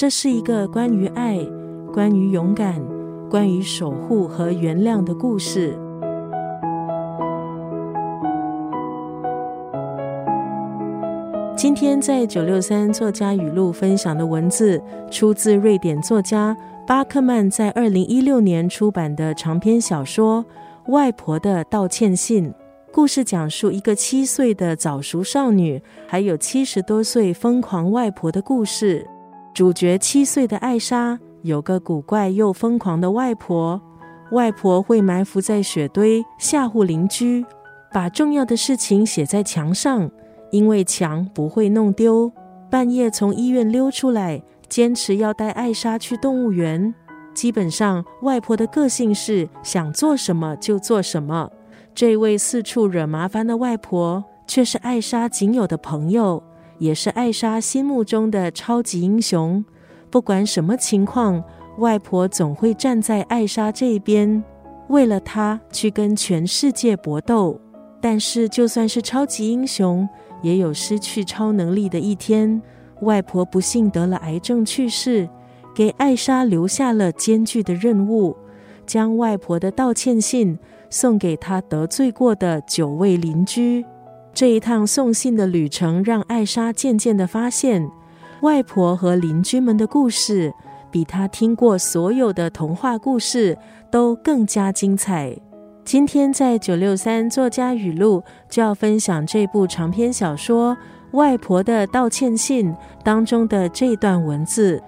这是一个关于爱、关于勇敢、关于守护和原谅的故事。今天在九六三作家语录分享的文字，出自瑞典作家巴克曼在二零一六年出版的长篇小说《外婆的道歉信》。故事讲述一个七岁的早熟少女，还有七十多岁疯狂外婆的故事。主角七岁的艾莎有个古怪又疯狂的外婆，外婆会埋伏在雪堆吓唬邻居，把重要的事情写在墙上。因为墙不会弄丢，半夜从医院溜出来，坚持要带艾莎去动物园。基本上，外婆的个性是想做什么就做什么。这位四处惹麻烦的外婆，却是艾莎仅有的朋友，也是艾莎心目中的超级英雄。不管什么情况，外婆总会站在艾莎这边，为了她去跟全世界搏斗。但是，就算是超级英雄，也有失去超能力的一天。外婆不幸得了癌症去世，给艾莎留下了艰巨的任务：将外婆的道歉信送给她得罪过的九位邻居。这一趟送信的旅程，让艾莎渐渐的发现，外婆和邻居们的故事，比她听过所有的童话故事都更加精彩。今天在九六三作家语录就要分享这部长篇小说《外婆的道歉信》当中的这段文字：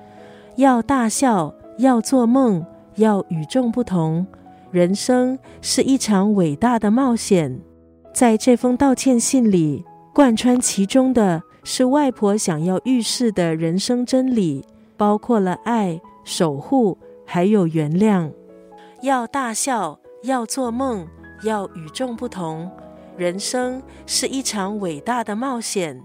要大笑，要做梦，要与众不同。人生是一场伟大的冒险。在这封道歉信里，贯穿其中的是外婆想要预示的人生真理，包括了爱、守护，还有原谅。要大笑。要做梦，要与众不同。人生是一场伟大的冒险。